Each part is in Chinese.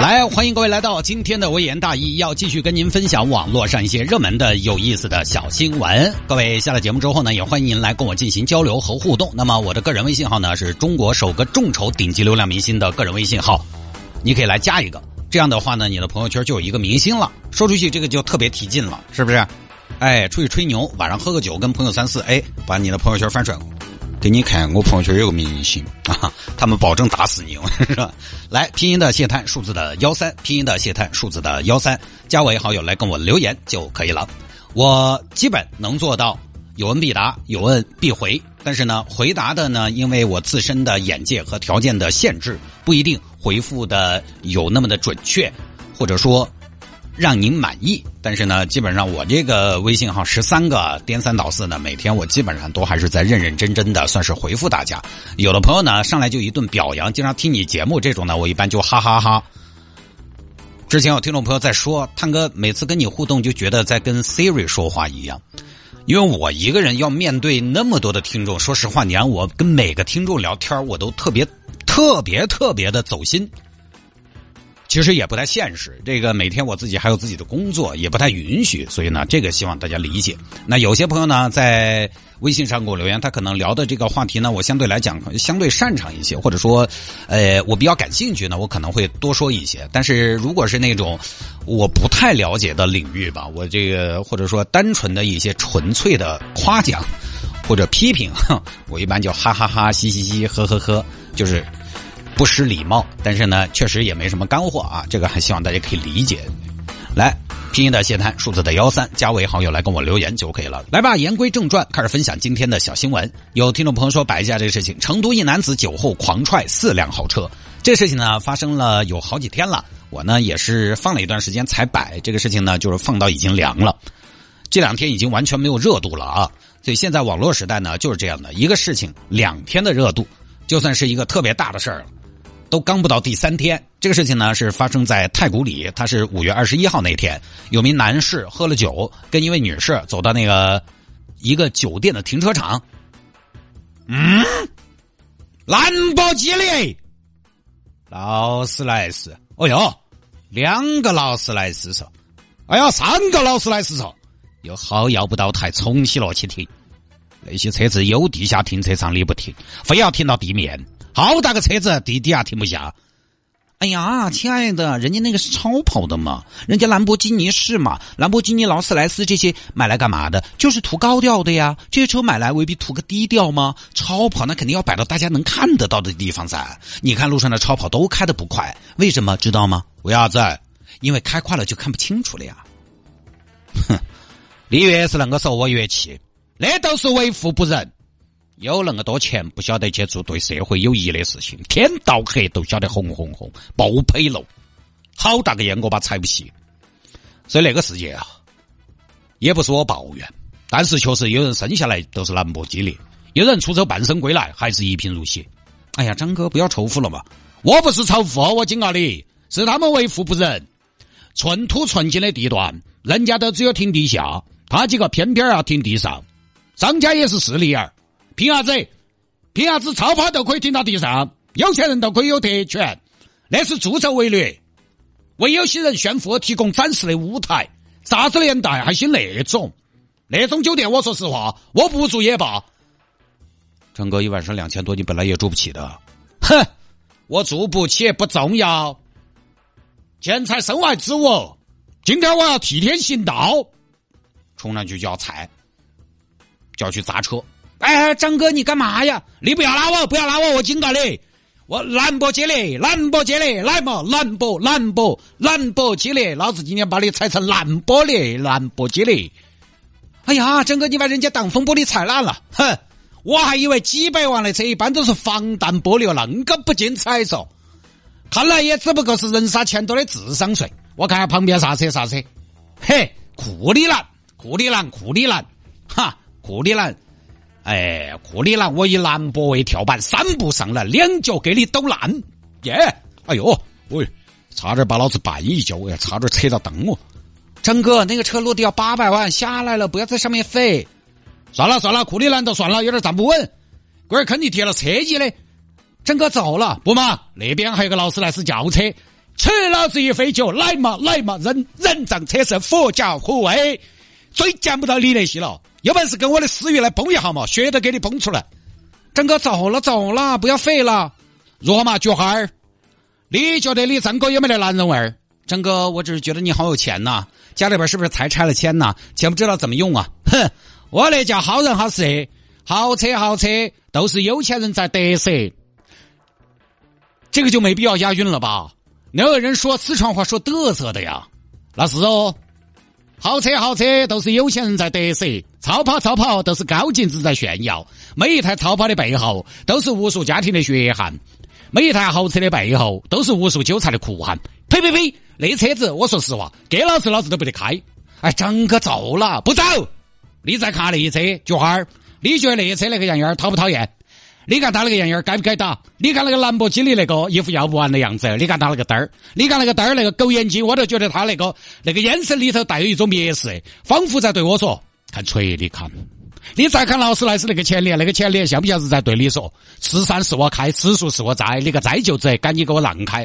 来，欢迎各位来到今天的微言大义，要继续跟您分享网络上一些热门的、有意思的小新闻。各位下了节目之后呢，也欢迎您来跟我进行交流和互动。那么我的个人微信号呢，是中国首个众筹顶级流量明星的个人微信号，你可以来加一个。这样的话呢，你的朋友圈就有一个明星了，说出去这个就特别提劲了，是不是？哎，出去吹牛，晚上喝个酒，跟朋友三四，哎，把你的朋友圈翻出来。给你看，我朋友圈有个明星啊，他们保证打死你，是吧？来，拼音的谢探，数字的幺三，拼音的谢探，数字的幺三，加为好友来跟我留言就可以了。我基本能做到有问必答，有问必回。但是呢，回答的呢，因为我自身的眼界和条件的限制，不一定回复的有那么的准确，或者说。让您满意，但是呢，基本上我这个微信号十三个颠三倒四呢，每天我基本上都还是在认认真真的算是回复大家。有的朋友呢上来就一顿表扬，经常听你节目这种呢，我一般就哈哈哈。之前有听众朋友在说，探哥每次跟你互动就觉得在跟 Siri 说话一样，因为我一个人要面对那么多的听众，说实话，你让我跟每个听众聊天，我都特别特别特别的走心。其实也不太现实，这个每天我自己还有自己的工作，也不太允许，所以呢，这个希望大家理解。那有些朋友呢，在微信上给我留言，他可能聊的这个话题呢，我相对来讲相对擅长一些，或者说，呃，我比较感兴趣呢，我可能会多说一些。但是如果是那种我不太了解的领域吧，我这个或者说单纯的一些纯粹的夸奖或者批评，我一般就哈哈哈、嘻嘻嘻、呵呵呵，就是。不失礼貌，但是呢，确实也没什么干货啊。这个还希望大家可以理解。来，拼音的谢探，数字的幺三，加为好友来跟我留言就可以了。来吧，言归正传，开始分享今天的小新闻。有听众朋友说摆一下这个事情：成都一男子酒后狂踹四辆豪车。这事情呢发生了有好几天了，我呢也是放了一段时间才摆。这个事情呢就是放到已经凉了，这两天已经完全没有热度了啊。所以现在网络时代呢就是这样的一个事情，两天的热度就算是一个特别大的事儿了。都刚不到第三天，这个事情呢是发生在太古里，他是五月二十一号那天，有名男士喝了酒，跟一位女士走到那个一个酒店的停车场，嗯，兰博基尼，劳斯莱斯，哦哟，两个劳斯莱斯说，哎呀，三个劳斯莱斯说，又好要不到台，重新落去停，那些车子有地下停车场你不停，非要停到地面。好大个车子，滴滴啊停不下。哎呀，亲爱的，人家那个是超跑的嘛，人家兰博基尼是嘛，兰博基尼、劳斯莱斯这些买来干嘛的？就是图高调的呀。这些车买来未必图个低调吗？超跑那肯定要摆到大家能看得到的地方噻。你看路上的超跑都开的不快，为什么知道吗？为啥子？因为开快了就看不清楚了呀。哼，你越是那个说，我越气，那都是为富不仁。有那么多钱，不晓得去做对社会有益的事情，天到黑都晓得红红红，不配喽！好大个烟锅巴踩不起。所以那个世界啊，也不是我抱怨，但是确实有人生下来都是兰博基尼，有人出走半生归来还是一贫如洗。哎呀，张哥不要仇富了嘛！我不是仇富，我警告你，是他们为富不仁，寸土寸金的地段，人家都只有停地下，他几个偏偏要停地上，商家也是势利眼。凭啥子？凭啥子超跑都可以停到地上？有钱人都可以有特权？那是助纣为虐，为有些人炫富提供展示的舞台。啥子年代还兴那种？那种酒店，我说实话，我不住也罢。张哥一晚上两千多，你本来也住不起的。哼，我住不起不重要，钱财身外之物。今天我要替天行道，冲上去就要踩，就要去砸车。哎，张哥，你干嘛呀？你不要拉我，不要拉我，我警告你，我兰博基尼，兰博基尼，来嘛，兰博，兰博，兰博基尼，老子今天把你踩成烂玻璃，兰博基尼。哎呀，张哥，你把人家挡风玻璃踩烂了，哼！我还以为几百万的车一般都是防弹玻璃哦，那个不精彩嗦。看来也只不过是人傻钱多的智商税。我看下旁边啥车啥车，嘿，库里南，库里南，库里南，哈，库里南。哎，库里南，我以兰博为跳板，三步上来，两脚给你抖烂，耶！哎呦，喂，差点把老子绊一跤，哎，差点扯到灯哦。张哥，那个车落地要八百万，下来了，不要在上面飞。算了算了，库里南都算了，有点站不稳。龟儿肯定贴了车机的。张哥走了，不嘛？那边还有个劳斯莱斯轿车，吃老子一飞脚，来嘛来嘛，人人仗车是佛教护卫，最见不到你那些了。有本事跟我的私域来崩一下嘛，血都给你崩出来。张哥走了走了，不要废了。如何嘛，菊花儿？你觉得你张哥有没得男人味儿？张哥，我只是觉得你好有钱呐，家里边是不是才拆了迁呐？钱不知道怎么用啊？哼，我那叫好人好事，豪车豪车都是有钱人在得瑟。这个就没必要押韵了吧？哪有人说四川话说嘚瑟的呀？那是哦，豪车豪车都是有钱人在得瑟，超跑超跑都是高净值在炫耀。每一台超跑的背后都是无数家庭的血汗，每一台豪车的背后都是无数韭菜的苦汗。呸呸呸！那车子，我说实话，给老子老子都不得开。哎，张哥走了，不走。你再看那车，菊花儿，你觉得那车那个样样讨不讨厌？你看他那个样样该不该打？你看那个兰博基尼那个一副要不完的样子，你看他那个灯儿，你看那个灯儿那个狗眼睛，我都觉得他那个那个眼神里头带有一种蔑视，仿佛在对我说：“看锤，你看。”你再看劳斯莱斯那个前脸，那个前脸像不像是在对你说：“此山是我开，此树是我栽，你个栽就子，赶紧给我让开。”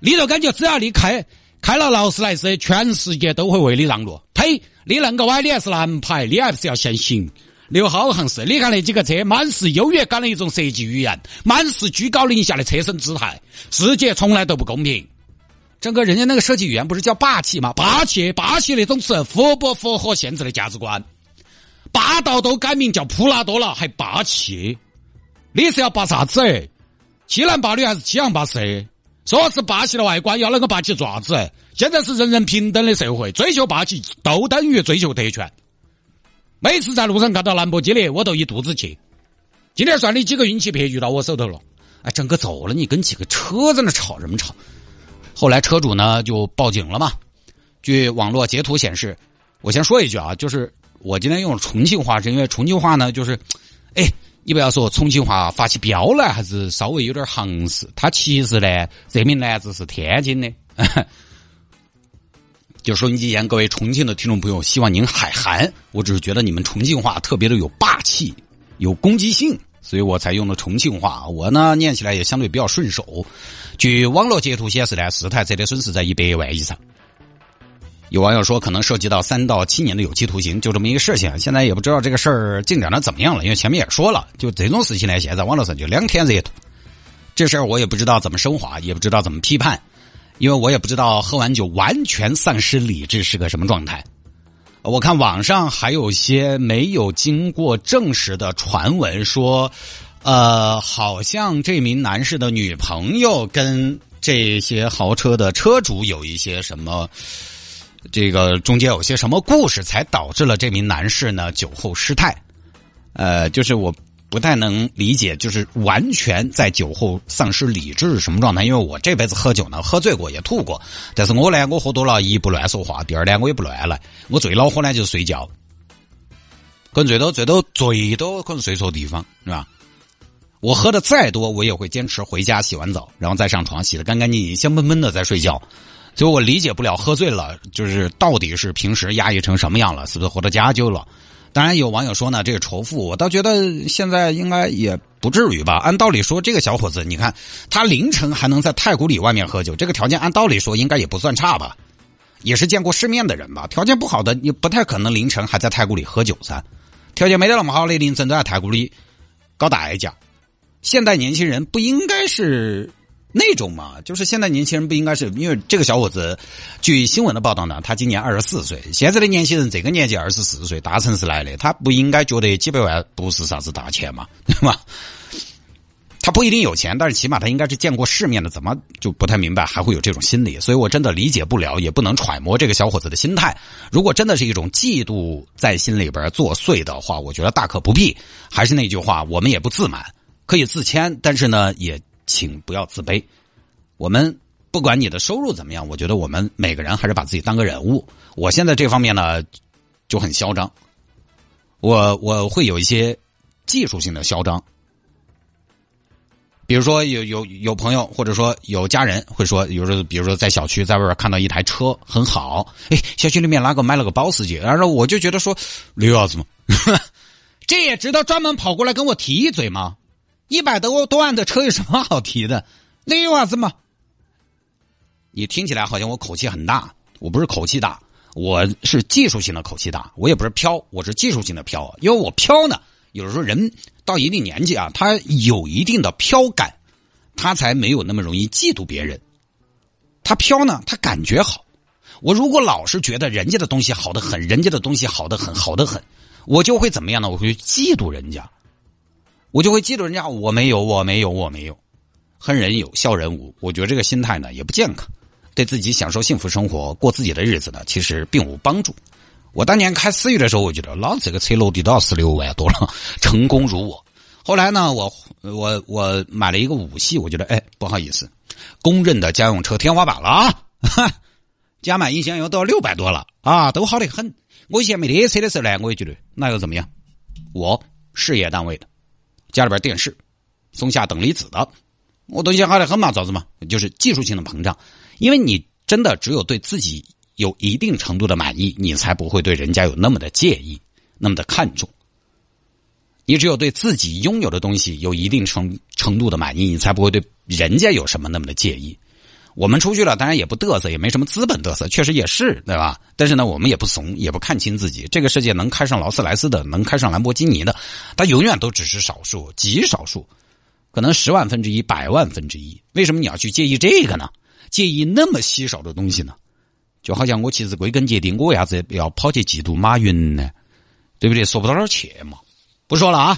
你就感觉只要你开。开了劳斯莱斯，全世界都会为你让路。呸！你那个歪，你还是蓝牌，你还不是要限行。刘好行是，你看那几个车，满是优越感的一种设计语言，满是居高临下的车身姿态。世界从来都不公平。整个人家那个设计语言不是叫霸气吗？霸气，霸气那种词符不符合现在的价值观？霸道都改名叫普拉多了，还霸气？你是要霸啥子？七男八女还是七行八色？说是霸气的外观，要啷个霸气爪子？现在是人人平等的社会，追求霸气都等于追求特权。每次在路上看到兰博基尼，我都一肚子气。今天算你几个运气别遇到我手头了。哎，整个走了，你跟几个车在那吵什么吵？后来车主呢就报警了嘛。据网络截图显示，我先说一句啊，就是我今天用重庆话，是因为重庆话呢，就是，哎。你不要说重庆话发起飙来，还是稍微有点行势。他其实呢，这名男子是天津的。就说你见各位重庆的听众朋友，希望您海涵。我只是觉得你们重庆话特别的有霸气、有攻击性，所以我才用了重庆话。我呢念起来也相对比较顺手。据网络截图显示呢，四台车的损失在一百万以上。有网友说，可能涉及到三到七年的有期徒刑，就这么一个事情。现在也不知道这个事儿进展的怎么样了，因为前面也说了，就这种事情呢，现在网络上就两天热度。这事儿我也不知道怎么升华，也不知道怎么批判，因为我也不知道喝完酒完全丧失理智是个什么状态。我看网上还有些没有经过证实的传闻，说，呃，好像这名男士的女朋友跟这些豪车的车主有一些什么。这个中间有些什么故事，才导致了这名男士呢酒后失态？呃，就是我不太能理解，就是完全在酒后丧失理智是什么状态？因为我这辈子喝酒呢，喝醉过也吐过，但是我呢，我喝多了，一不乱说话，第二呢，我也不乱来，我最恼火呢就是睡觉，可能最多最多最多可能睡错地方，是吧？我喝的再多，我也会坚持回家洗完澡，然后再上床洗的干干净净、香喷喷的再睡觉。所以我理解不了喝醉了就是到底是平时压抑成什么样了，是不是喝到家酒了？当然有网友说呢，这个仇富，我倒觉得现在应该也不至于吧。按道理说，这个小伙子，你看他凌晨还能在太古里外面喝酒，这个条件按道理说应该也不算差吧，也是见过世面的人吧。条件不好的你不太可能凌晨还在太古里喝酒噻。条件没得那么好的凌晨在太古里搞代驾，现代年轻人不应该是。那种嘛，就是现在年轻人不应该是因为这个小伙子，据新闻的报道呢，他今年二十四岁。现在的年轻人这个年纪二十四岁，大城市来的，他不应该觉得几百万不是啥子大钱嘛，对吧？他不一定有钱，但是起码他应该是见过世面的，怎么就不太明白还会有这种心理？所以我真的理解不了，也不能揣摩这个小伙子的心态。如果真的是一种嫉妒在心里边作祟的话，我觉得大可不必。还是那句话，我们也不自满，可以自谦，但是呢，也。请不要自卑，我们不管你的收入怎么样，我觉得我们每个人还是把自己当个人物。我现在这方面呢就很嚣张，我我会有一些技术性的嚣张，比如说有有有朋友或者说有家人会说，有时候比如说在小区在外边看到一台车很好，哎，小区里面哪个买了个保时捷，然后我就觉得说驴娃子嘛，这也值得专门跑过来跟我提一嘴吗？一百多多万的车有什么好提的？驴娃子嘛，你听起来好像我口气很大，我不是口气大，我是技术性的口气大，我也不是飘，我是技术性的飘，因为我飘呢，有的时候人。到一定年纪啊，他有一定的飘感，他才没有那么容易嫉妒别人。他飘呢，他感觉好。我如果老是觉得人家的东西好的很，人家的东西好的很，好的很，我就会怎么样呢？我会嫉妒人家，我就会嫉妒人家。我没有，我没有，我没有。恨人有，笑人无。我觉得这个心态呢也不健康，对自己享受幸福生活、过自己的日子呢，其实并无帮助。我当年开思域的时候，我觉得老子这个车落地都要十六万多了，成功如我。后来呢，我我我买了一个五系，我觉得哎不好意思，公认的家用车天花板了啊！加满一箱油都要六百多了啊，都好的很。我以前没得车的时候呢，我也觉得那又怎么样？我事业单位的，家里边电视，松下等离子的，我东西好的很嘛，咋子嘛？就是技术性的膨胀，因为你真的只有对自己。有一定程度的满意，你才不会对人家有那么的介意，那么的看重。你只有对自己拥有的东西有一定程程度的满意，你才不会对人家有什么那么的介意。我们出去了，当然也不嘚瑟，也没什么资本嘚瑟，确实也是，对吧？但是呢，我们也不怂，也不看清自己。这个世界能开上劳斯莱斯的，能开上兰博基尼的，他永远都只是少数，极少数，可能十万分之一、百万分之一。为什么你要去介意这个呢？介意那么稀少的东西呢？就好像我其实归根结底，我为啥子要跑去嫉妒马云呢？对不对？说不到哪儿去嘛。不说了啊。